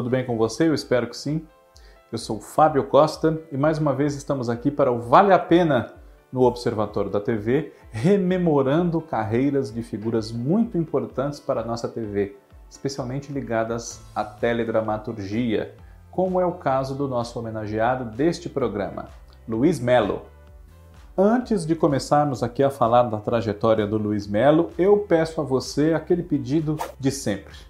Tudo bem com você? Eu espero que sim. Eu sou Fábio Costa e mais uma vez estamos aqui para o Vale a Pena no Observatório da TV, rememorando carreiras de figuras muito importantes para a nossa TV, especialmente ligadas à teledramaturgia, como é o caso do nosso homenageado deste programa, Luiz Melo. Antes de começarmos aqui a falar da trajetória do Luiz Melo, eu peço a você aquele pedido de sempre.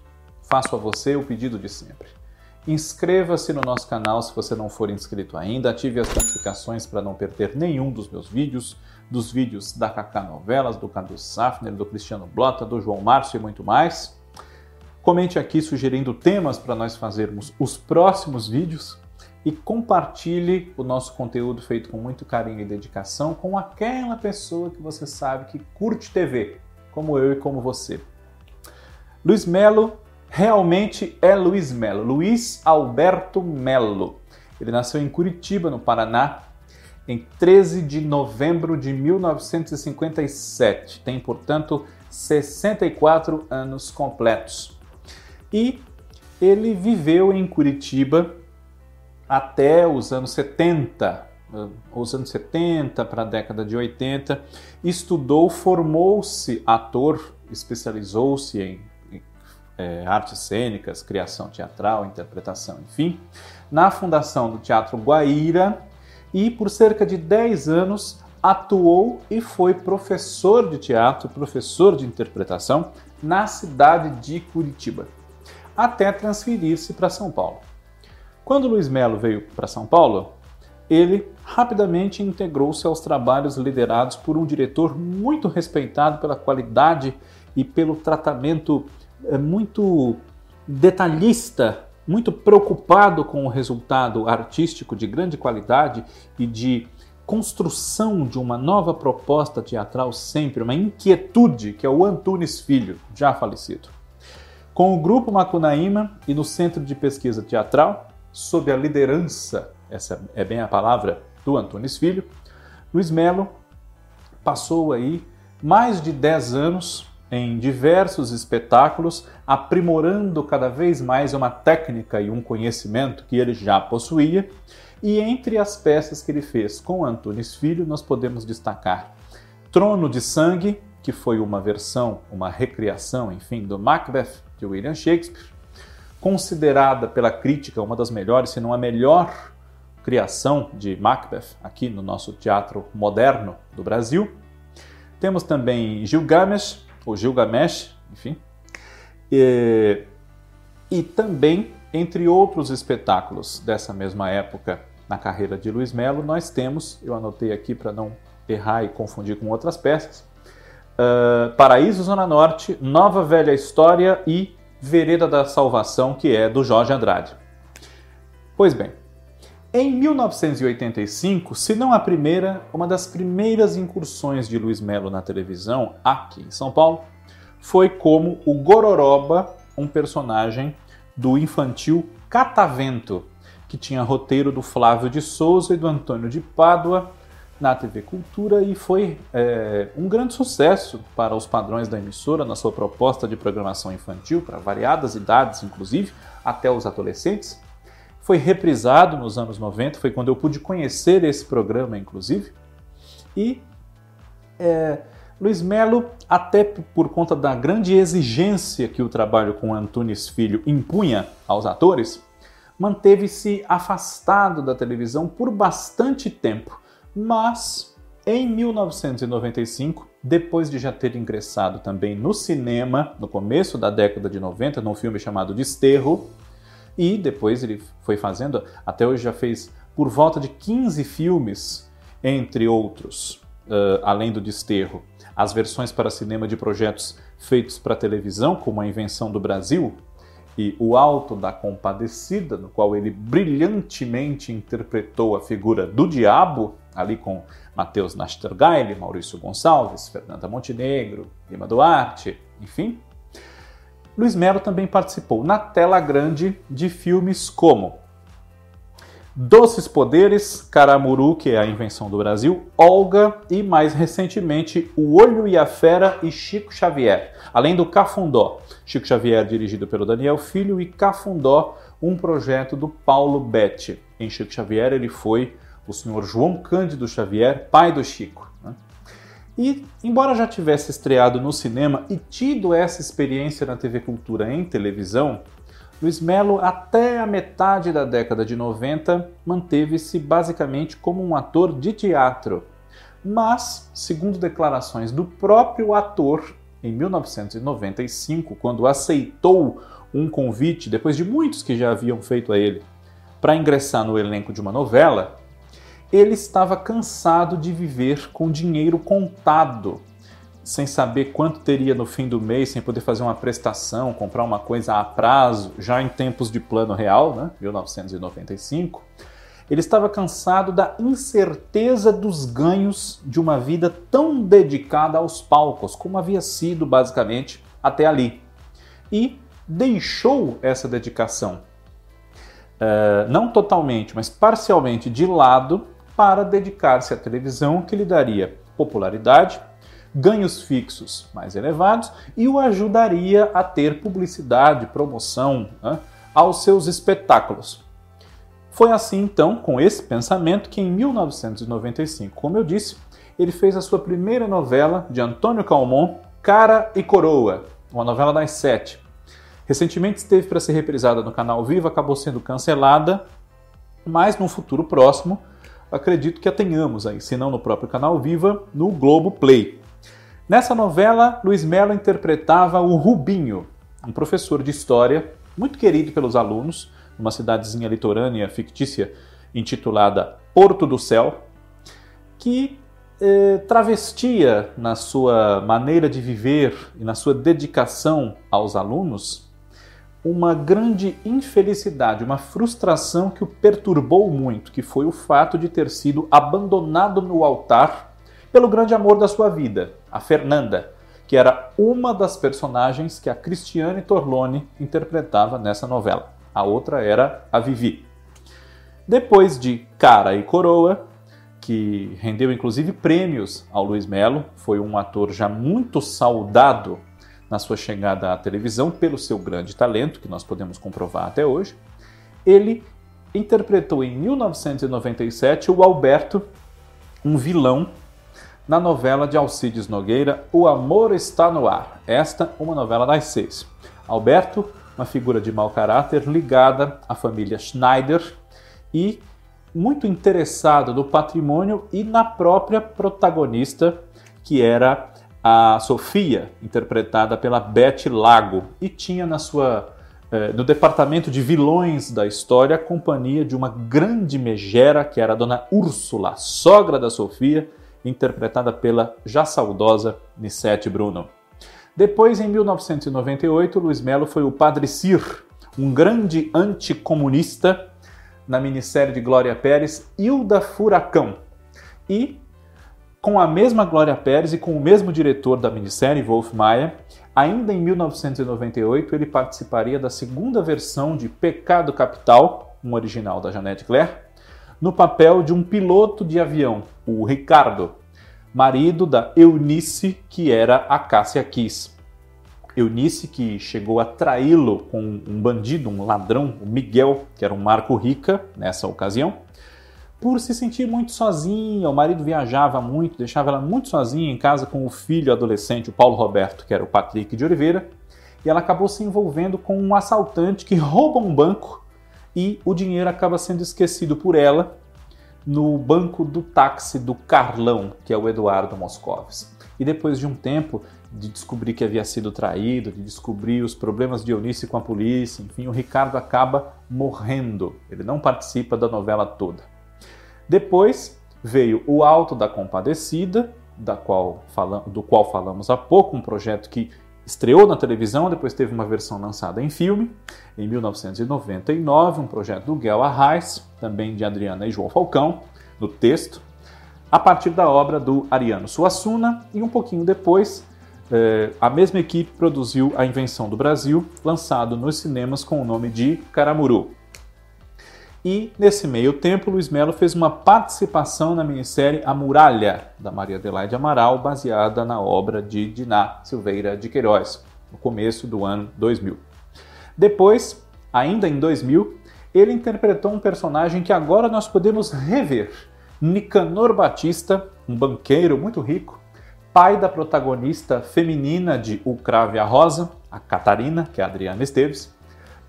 Faço a você o pedido de sempre. Inscreva-se no nosso canal se você não for inscrito ainda, ative as notificações para não perder nenhum dos meus vídeos, dos vídeos da Kaká Novelas, do Cadu Safner, do Cristiano Blota, do João Márcio e muito mais. Comente aqui sugerindo temas para nós fazermos os próximos vídeos e compartilhe o nosso conteúdo feito com muito carinho e dedicação com aquela pessoa que você sabe que curte TV, como eu e como você. Luiz Melo realmente é Luiz Melo, Luiz Alberto Melo. Ele nasceu em Curitiba, no Paraná, em 13 de novembro de 1957. Tem, portanto, 64 anos completos. E ele viveu em Curitiba até os anos 70, os anos 70 para a década de 80, estudou, formou-se ator, especializou-se em é, artes cênicas, criação teatral, interpretação, enfim, na fundação do Teatro Guaíra e por cerca de 10 anos atuou e foi professor de teatro, professor de interpretação na cidade de Curitiba, até transferir-se para São Paulo. Quando Luiz Melo veio para São Paulo, ele rapidamente integrou-se aos trabalhos liderados por um diretor muito respeitado pela qualidade e pelo tratamento muito detalhista, muito preocupado com o resultado artístico de grande qualidade e de construção de uma nova proposta teatral sempre, uma inquietude que é o Antunes Filho, já falecido. Com o Grupo Macunaíma e no Centro de Pesquisa Teatral, sob a liderança, essa é bem a palavra, do Antunes Filho, Luiz Melo passou aí mais de 10 anos em diversos espetáculos, aprimorando cada vez mais uma técnica e um conhecimento que ele já possuía. E entre as peças que ele fez com Antunes Filho, nós podemos destacar Trono de Sangue, que foi uma versão, uma recriação, enfim, do Macbeth de William Shakespeare, considerada pela crítica uma das melhores, se não a melhor criação de Macbeth aqui no nosso teatro moderno do Brasil. Temos também Gilgamesh, ou Gilgamesh, enfim, e, e também, entre outros espetáculos dessa mesma época na carreira de Luiz Melo, nós temos, eu anotei aqui para não errar e confundir com outras peças, uh, Paraíso Zona Norte, Nova Velha História e Vereda da Salvação, que é do Jorge Andrade. Pois bem, em 1985, se não a primeira, uma das primeiras incursões de Luiz Melo na televisão, aqui em São Paulo, foi como o Gororoba, um personagem do infantil Catavento, que tinha roteiro do Flávio de Souza e do Antônio de Pádua, na TV Cultura e foi é, um grande sucesso para os padrões da emissora na sua proposta de programação infantil, para variadas idades, inclusive, até os adolescentes. Foi reprisado nos anos 90, foi quando eu pude conhecer esse programa, inclusive. E é, Luiz Melo, até por conta da grande exigência que o trabalho com Antunes Filho impunha aos atores, manteve-se afastado da televisão por bastante tempo mas em 1995, depois de já ter ingressado também no cinema, no começo da década de 90, num filme chamado Desterro, e depois ele foi fazendo, até hoje já fez por volta de 15 filmes, entre outros, uh, além do Desterro, as versões para cinema de projetos feitos para televisão, como A Invenção do Brasil, e O Alto da Compadecida, no qual ele brilhantemente interpretou a figura do diabo, ali com Matheus Nastergaile, Maurício Gonçalves, Fernanda Montenegro, Lima Duarte, enfim. Luiz Melo também participou na tela grande de filmes como Doces Poderes, Caramuru, que é a invenção do Brasil, Olga e mais recentemente O Olho e a Fera e Chico Xavier, além do Cafundó. Chico Xavier dirigido pelo Daniel Filho e Cafundó, um projeto do Paulo Betti. Em Chico Xavier, ele foi o senhor João Cândido Xavier, pai do Chico. E, embora já tivesse estreado no cinema e tido essa experiência na TV Cultura em televisão, Luiz Melo, até a metade da década de 90, manteve-se basicamente como um ator de teatro. Mas, segundo declarações do próprio ator, em 1995, quando aceitou um convite, depois de muitos que já haviam feito a ele, para ingressar no elenco de uma novela, ele estava cansado de viver com dinheiro contado, sem saber quanto teria no fim do mês, sem poder fazer uma prestação, comprar uma coisa a prazo, já em tempos de plano real, né, 1995. Ele estava cansado da incerteza dos ganhos de uma vida tão dedicada aos palcos, como havia sido basicamente até ali. E deixou essa dedicação, uh, não totalmente, mas parcialmente de lado, para dedicar-se à televisão, que lhe daria popularidade, ganhos fixos mais elevados e o ajudaria a ter publicidade, promoção né, aos seus espetáculos. Foi assim então, com esse pensamento, que em 1995, como eu disse, ele fez a sua primeira novela de Antônio Calmon, Cara e Coroa, uma novela das sete. Recentemente esteve para ser reprisada no canal Viva, acabou sendo cancelada, mas no futuro próximo acredito que a tenhamos aí, se não no próprio canal Viva, no Globo Play. Nessa novela, Luiz Mello interpretava o Rubinho, um professor de história muito querido pelos alunos, numa cidadezinha litorânea fictícia intitulada Porto do Céu, que eh, travestia na sua maneira de viver e na sua dedicação aos alunos uma grande infelicidade, uma frustração que o perturbou muito, que foi o fato de ter sido abandonado no altar pelo grande amor da sua vida, a Fernanda, que era uma das personagens que a Cristiane Torlone interpretava nessa novela. A outra era a Vivi. Depois de Cara e Coroa, que rendeu inclusive prêmios ao Luiz Melo, foi um ator já muito saudado na sua chegada à televisão pelo seu grande talento, que nós podemos comprovar até hoje. Ele interpretou em 1997 o Alberto, um vilão, na novela de Alcides Nogueira, O Amor Está no Ar. Esta, uma novela das seis. Alberto, uma figura de mau caráter ligada à família Schneider e muito interessado no patrimônio e na própria protagonista, que era a Sofia, interpretada pela Beth Lago, e tinha na sua eh, no departamento de vilões da história a companhia de uma grande megera que era a dona Úrsula, sogra da Sofia, interpretada pela já saudosa Nissete Bruno. Depois, em 1998, Luiz Melo foi o Padre Cir, um grande anticomunista na minissérie de Glória Pérez, Hilda Furacão. E com a mesma Glória Pérez e com o mesmo diretor da minissérie, Wolf Maia, ainda em 1998 ele participaria da segunda versão de Pecado Capital, um original da Jeanette Claire, no papel de um piloto de avião, o Ricardo, marido da Eunice, que era a Cássia Kiss. Eunice que chegou a traí-lo com um bandido, um ladrão, o Miguel, que era um Marco Rica nessa ocasião, por se sentir muito sozinha. O marido viajava muito, deixava ela muito sozinha em casa com o filho adolescente, o Paulo Roberto, que era o Patrick de Oliveira, e ela acabou se envolvendo com um assaltante que rouba um banco e o dinheiro acaba sendo esquecido por ela no banco do táxi do Carlão, que é o Eduardo Moscovis. E depois de um tempo de descobrir que havia sido traído, de descobrir os problemas de Eunice com a polícia, enfim, o Ricardo acaba morrendo. Ele não participa da novela toda. Depois veio O Alto da Compadecida, da qual do qual falamos há pouco, um projeto que estreou na televisão, depois teve uma versão lançada em filme, em 1999, um projeto do Guel Arraes, também de Adriana e João Falcão, no texto, a partir da obra do Ariano Suassuna, e um pouquinho depois, eh, a mesma equipe produziu A Invenção do Brasil, lançado nos cinemas com o nome de Caramuru. E, nesse meio tempo, Luiz Melo fez uma participação na minissérie A Muralha, da Maria Adelaide Amaral, baseada na obra de Diná Silveira de Queiroz, no começo do ano 2000. Depois, ainda em 2000, ele interpretou um personagem que agora nós podemos rever. Nicanor Batista, um banqueiro muito rico, pai da protagonista feminina de O Crave a Rosa, a Catarina, que é a Adriana Esteves,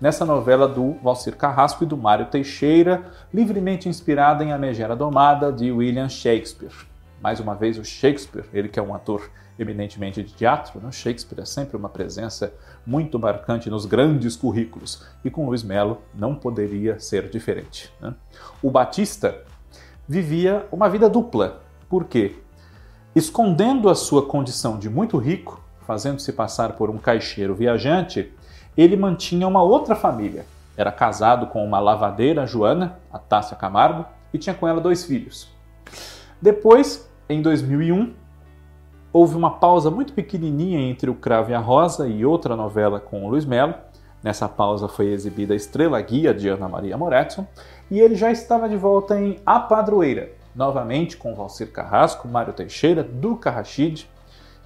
nessa novela do Valcir Carrasco e do Mário Teixeira, livremente inspirada em A Megera Domada, de William Shakespeare. Mais uma vez, o Shakespeare, ele que é um ator eminentemente de teatro, né? Shakespeare é sempre uma presença muito marcante nos grandes currículos, e com Luiz Melo não poderia ser diferente. Né? O Batista vivia uma vida dupla. Por quê? Escondendo a sua condição de muito rico, fazendo-se passar por um caixeiro viajante, ele mantinha uma outra família. Era casado com uma lavadeira, Joana, a Tássia Camargo, e tinha com ela dois filhos. Depois, em 2001, houve uma pausa muito pequenininha entre O Cravo e a Rosa e outra novela com o Luiz Melo. Nessa pausa foi exibida Estrela Guia de Ana Maria Moretson e ele já estava de volta em A Padroeira, novamente com Valcir Carrasco, Mário Teixeira, Duca Rachid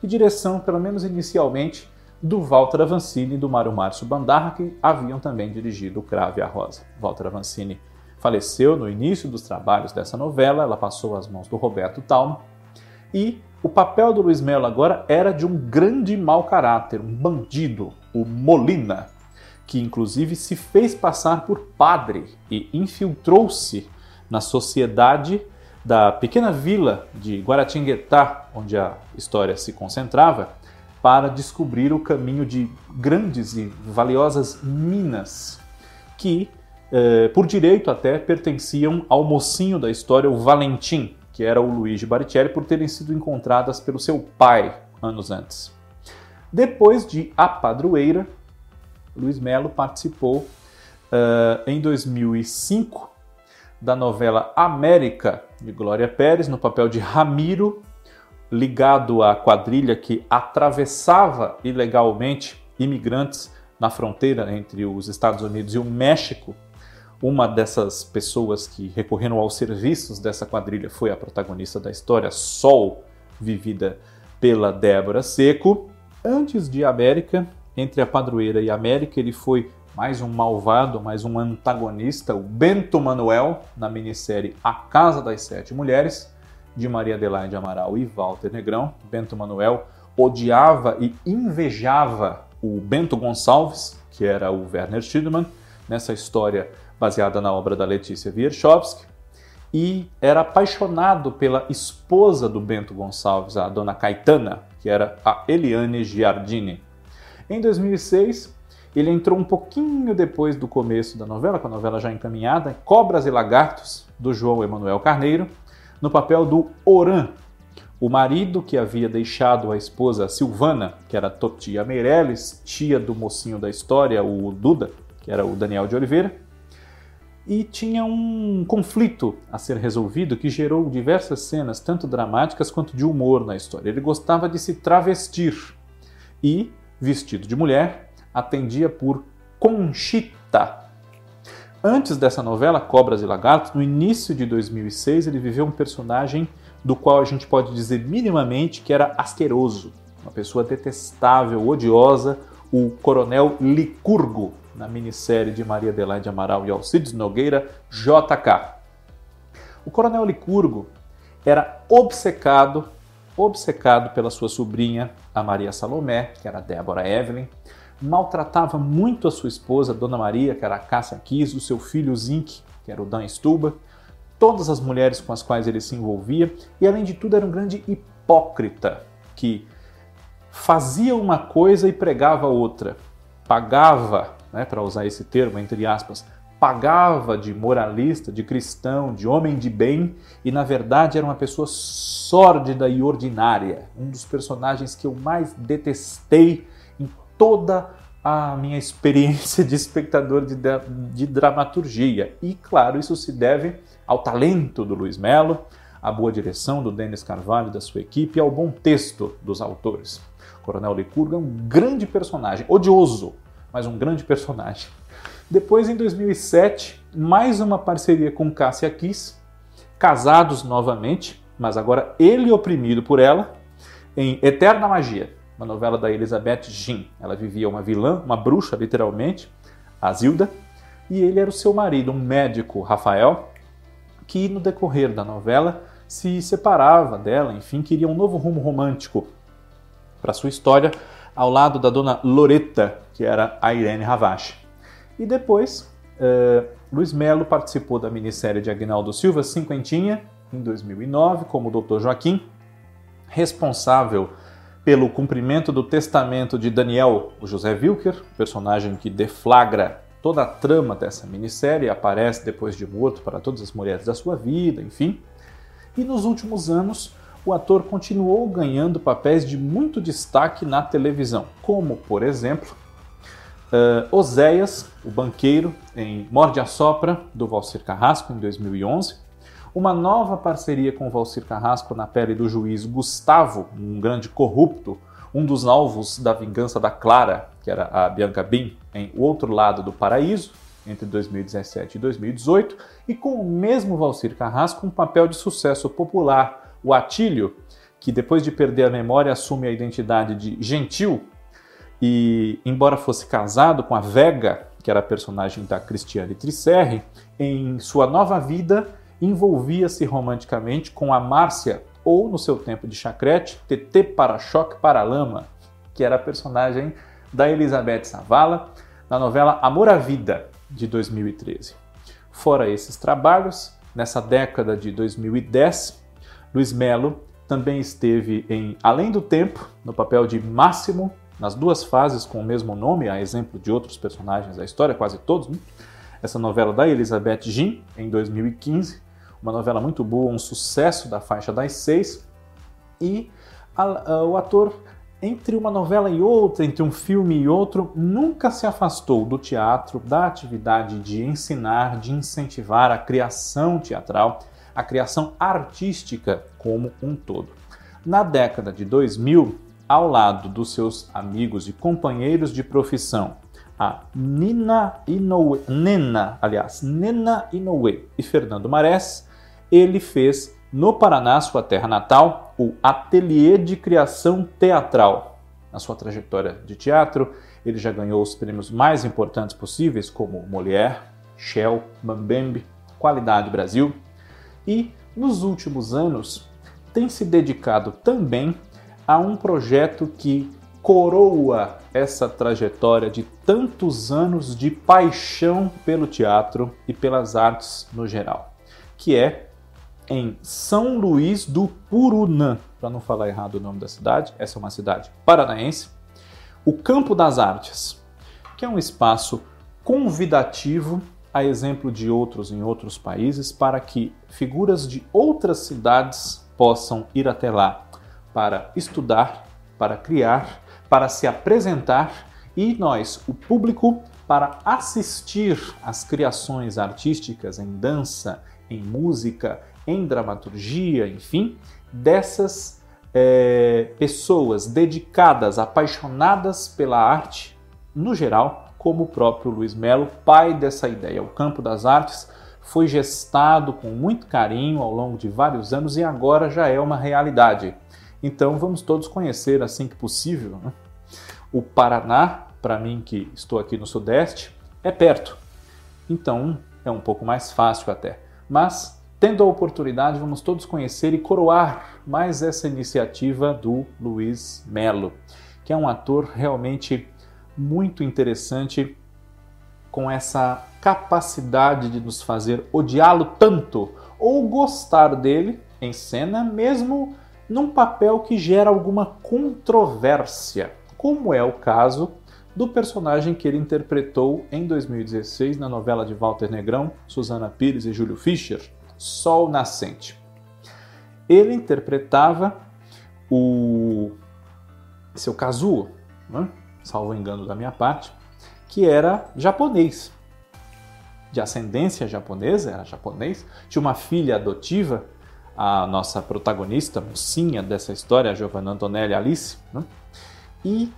e direção, pelo menos inicialmente, do Walter Avancini e do Mário Márcio Bandarra, que haviam também dirigido O e a Rosa. Walter Avancini faleceu no início dos trabalhos dessa novela, ela passou às mãos do Roberto Talma e o papel do Luiz Melo agora era de um grande mau caráter, um bandido, o Molina, que inclusive se fez passar por padre e infiltrou-se na sociedade da pequena vila de Guaratinguetá, onde a história se concentrava, para descobrir o caminho de grandes e valiosas minas que, eh, por direito até, pertenciam ao mocinho da história, o Valentim, que era o Luigi Baricelli, por terem sido encontradas pelo seu pai anos antes. Depois de A Padroeira, Luiz Melo participou uh, em 2005 da novela América, de Glória Pérez, no papel de Ramiro, ligado à quadrilha que atravessava ilegalmente imigrantes na fronteira entre os Estados Unidos e o México uma dessas pessoas que recorreram aos serviços dessa quadrilha foi a protagonista da história, Sol, vivida pela Débora Seco. Antes de América, entre a padroeira e América, ele foi mais um malvado, mais um antagonista, o Bento Manuel, na minissérie A Casa das Sete Mulheres, de Maria Adelaide Amaral e Walter Negrão. Bento Manuel odiava e invejava o Bento Gonçalves, que era o Werner Schiedemann. Nessa história, baseada na obra da Letícia Wierchowski, e era apaixonado pela esposa do Bento Gonçalves, a dona Caetana, que era a Eliane Giardini. Em 2006, ele entrou um pouquinho depois do começo da novela, com a novela já encaminhada, Cobras e Lagartos, do João Emanuel Carneiro, no papel do Oran, o marido que havia deixado a esposa Silvana, que era Totia Meirelles, tia do mocinho da história, o Duda, que era o Daniel de Oliveira, e tinha um conflito a ser resolvido que gerou diversas cenas, tanto dramáticas quanto de humor na história. Ele gostava de se travestir e, vestido de mulher, atendia por Conchita. Antes dessa novela, Cobras e Lagartos, no início de 2006, ele viveu um personagem do qual a gente pode dizer minimamente que era asqueroso, uma pessoa detestável, odiosa, o Coronel Licurgo, na minissérie de Maria Adelaide Amaral e Alcides Nogueira, JK. O Coronel Licurgo era obcecado, obcecado pela sua sobrinha, a Maria Salomé, que era Débora Evelyn, maltratava muito a sua esposa, Dona Maria, que era a Cássia Kiss, o seu filho Zink, que era o Dan Stuba, todas as mulheres com as quais ele se envolvia, e além de tudo era um grande hipócrita, que fazia uma coisa e pregava outra, pagava né, para usar esse termo, entre aspas, pagava de moralista, de cristão, de homem de bem e na verdade era uma pessoa sórdida e ordinária. Um dos personagens que eu mais detestei toda a minha experiência de espectador de, de dramaturgia. E claro, isso se deve ao talento do Luiz Melo, à boa direção do Denis Carvalho e da sua equipe e ao bom texto dos autores. Coronel Licurgo é um grande personagem, odioso, mas um grande personagem. Depois, em 2007, mais uma parceria com Cássia Kiss, casados novamente, mas agora ele oprimido por ela, em Eterna Magia, uma novela da Elizabeth Jean. Ela vivia uma vilã, uma bruxa, literalmente, a Zilda, e ele era o seu marido, um médico, Rafael, que no decorrer da novela se separava dela, enfim, queria um novo rumo romântico para sua história, ao lado da dona Loreta, que era a Irene Ravache. E depois, eh, Luiz Melo participou da minissérie de Agnaldo Silva, Cinquentinha, em 2009, como Dr. Joaquim, responsável pelo cumprimento do testamento de Daniel, o José Wilker, personagem que deflagra toda a trama dessa minissérie, aparece depois de morto para todas as mulheres da sua vida, enfim. E nos últimos anos, o ator continuou ganhando papéis de muito destaque na televisão, como, por exemplo, uh, Oséias, o banqueiro, em Morde a Sopra, do Valcir Carrasco, em 2011, uma nova parceria com Valcir Carrasco na pele do juiz Gustavo, um grande corrupto, um dos alvos da vingança da Clara, que era a Bianca Bin, em O Outro Lado do Paraíso, entre 2017 e 2018, e com o mesmo Valcir Carrasco um papel de sucesso popular, o Atílio, que depois de perder a memória assume a identidade de Gentil e, embora fosse casado com a Vega, que era a personagem da Cristiane Tricerre, em sua nova vida envolvia-se romanticamente com a Márcia, ou no seu tempo de chacrete, TT Para-Choque Para-Lama, que era a personagem da Elizabeth Savala na novela Amor à Vida, de 2013. Fora esses trabalhos, nessa década de 2010, Luiz Melo também esteve em Além do Tempo, no papel de Máximo, nas duas fases com o mesmo nome, a exemplo de outros personagens da história, quase todos. Né? Essa novela da Elizabeth Jean, em 2015, uma novela muito boa, um sucesso da faixa das seis. E a, a, o ator, entre uma novela e outra, entre um filme e outro, nunca se afastou do teatro, da atividade de ensinar, de incentivar a criação teatral, a criação artística como um todo. Na década de 2000, ao lado dos seus amigos e companheiros de profissão, a Nina Inoue, Nena, aliás, Nena Inoue e Fernando Marés, ele fez no Paraná, sua terra natal, o Ateliê de Criação Teatral. Na sua trajetória de teatro, ele já ganhou os prêmios mais importantes possíveis, como Molière, Shell, Mambembe, Qualidade Brasil, e nos últimos anos tem se dedicado também a um projeto que coroa essa trajetória de tantos anos de paixão pelo teatro e pelas artes no geral, que é em São Luís do Purunã, para não falar errado o nome da cidade, essa é uma cidade paranaense, o Campo das Artes, que é um espaço convidativo, a exemplo de outros em outros países, para que figuras de outras cidades possam ir até lá para estudar, para criar, para se apresentar e nós, o público, para assistir às criações artísticas em dança, em música, em dramaturgia, enfim, dessas é, pessoas dedicadas, apaixonadas pela arte no geral, como o próprio Luiz Melo, pai dessa ideia. O campo das artes foi gestado com muito carinho ao longo de vários anos e agora já é uma realidade. Então vamos todos conhecer assim que possível. Né? O Paraná, para mim que estou aqui no Sudeste, é perto. Então é um pouco mais fácil até. Mas Tendo a oportunidade, vamos todos conhecer e coroar mais essa iniciativa do Luiz Melo, que é um ator realmente muito interessante, com essa capacidade de nos fazer odiá-lo tanto ou gostar dele em cena, mesmo num papel que gera alguma controvérsia, como é o caso do personagem que ele interpretou em 2016 na novela de Walter Negrão, Susana Pires e Júlio Fischer, Sol Nascente. Ele interpretava o seu Kazuo, né? salvo engano da minha parte, que era japonês, de ascendência japonesa, era japonês, tinha uma filha adotiva, a nossa protagonista, mocinha dessa história, a Giovanna Antonelli Alice, né? e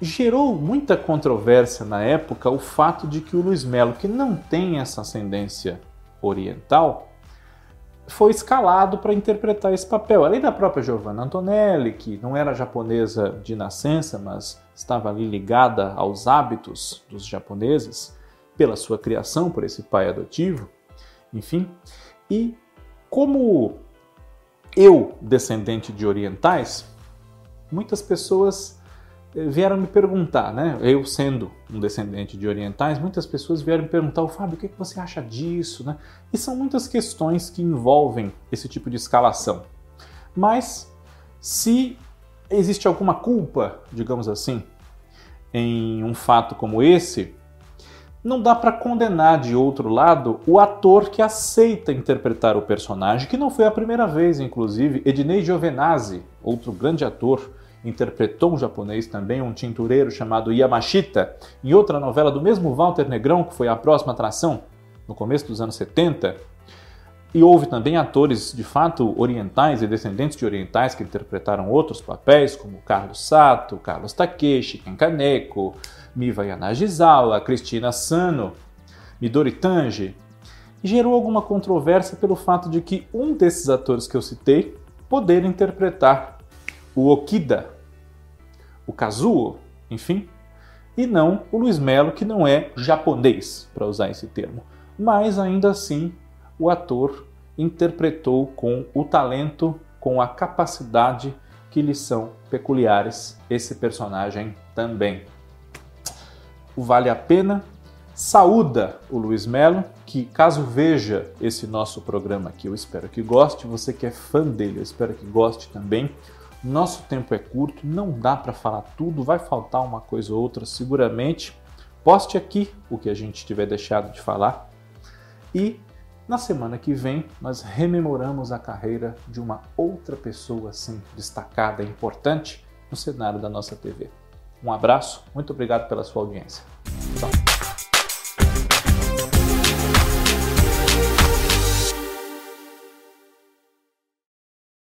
gerou muita controvérsia na época o fato de que o Luiz Melo, que não tem essa ascendência oriental, foi escalado para interpretar esse papel. Além da própria Giovanna Antonelli, que não era japonesa de nascença, mas estava ali ligada aos hábitos dos japoneses, pela sua criação por esse pai adotivo, enfim. E como eu, descendente de orientais, muitas pessoas vieram me perguntar, né? Eu sendo um descendente de orientais, muitas pessoas vieram me perguntar, o Fábio, o que, que você acha disso, né? E são muitas questões que envolvem esse tipo de escalação. Mas se existe alguma culpa, digamos assim, em um fato como esse, não dá para condenar de outro lado o ator que aceita interpretar o personagem, que não foi a primeira vez, inclusive, Ednei Giovenazzi, outro grande ator, interpretou um japonês também, um tintureiro chamado Yamashita, em outra novela do mesmo Walter Negrão, que foi a próxima atração, no começo dos anos 70. E houve também atores de fato orientais e descendentes de orientais que interpretaram outros papéis, como Carlos Sato, Carlos Takeshi, Ken Kaneko, Miva Yanagisawa, Cristina Sano, Midori Tange. E gerou alguma controvérsia pelo fato de que um desses atores que eu citei poder interpretar o Okida, o Kazuo, enfim, e não o Luiz Melo, que não é japonês, para usar esse termo. Mas ainda assim, o ator interpretou com o talento, com a capacidade que lhe são peculiares esse personagem também. Vale a Pena saúda o Luiz Melo, que caso veja esse nosso programa aqui, eu espero que goste, você que é fã dele, eu espero que goste também. Nosso tempo é curto, não dá para falar tudo, vai faltar uma coisa ou outra seguramente. Poste aqui o que a gente tiver deixado de falar. E na semana que vem nós rememoramos a carreira de uma outra pessoa assim destacada e importante no cenário da nossa TV. Um abraço, muito obrigado pela sua audiência. Tchau.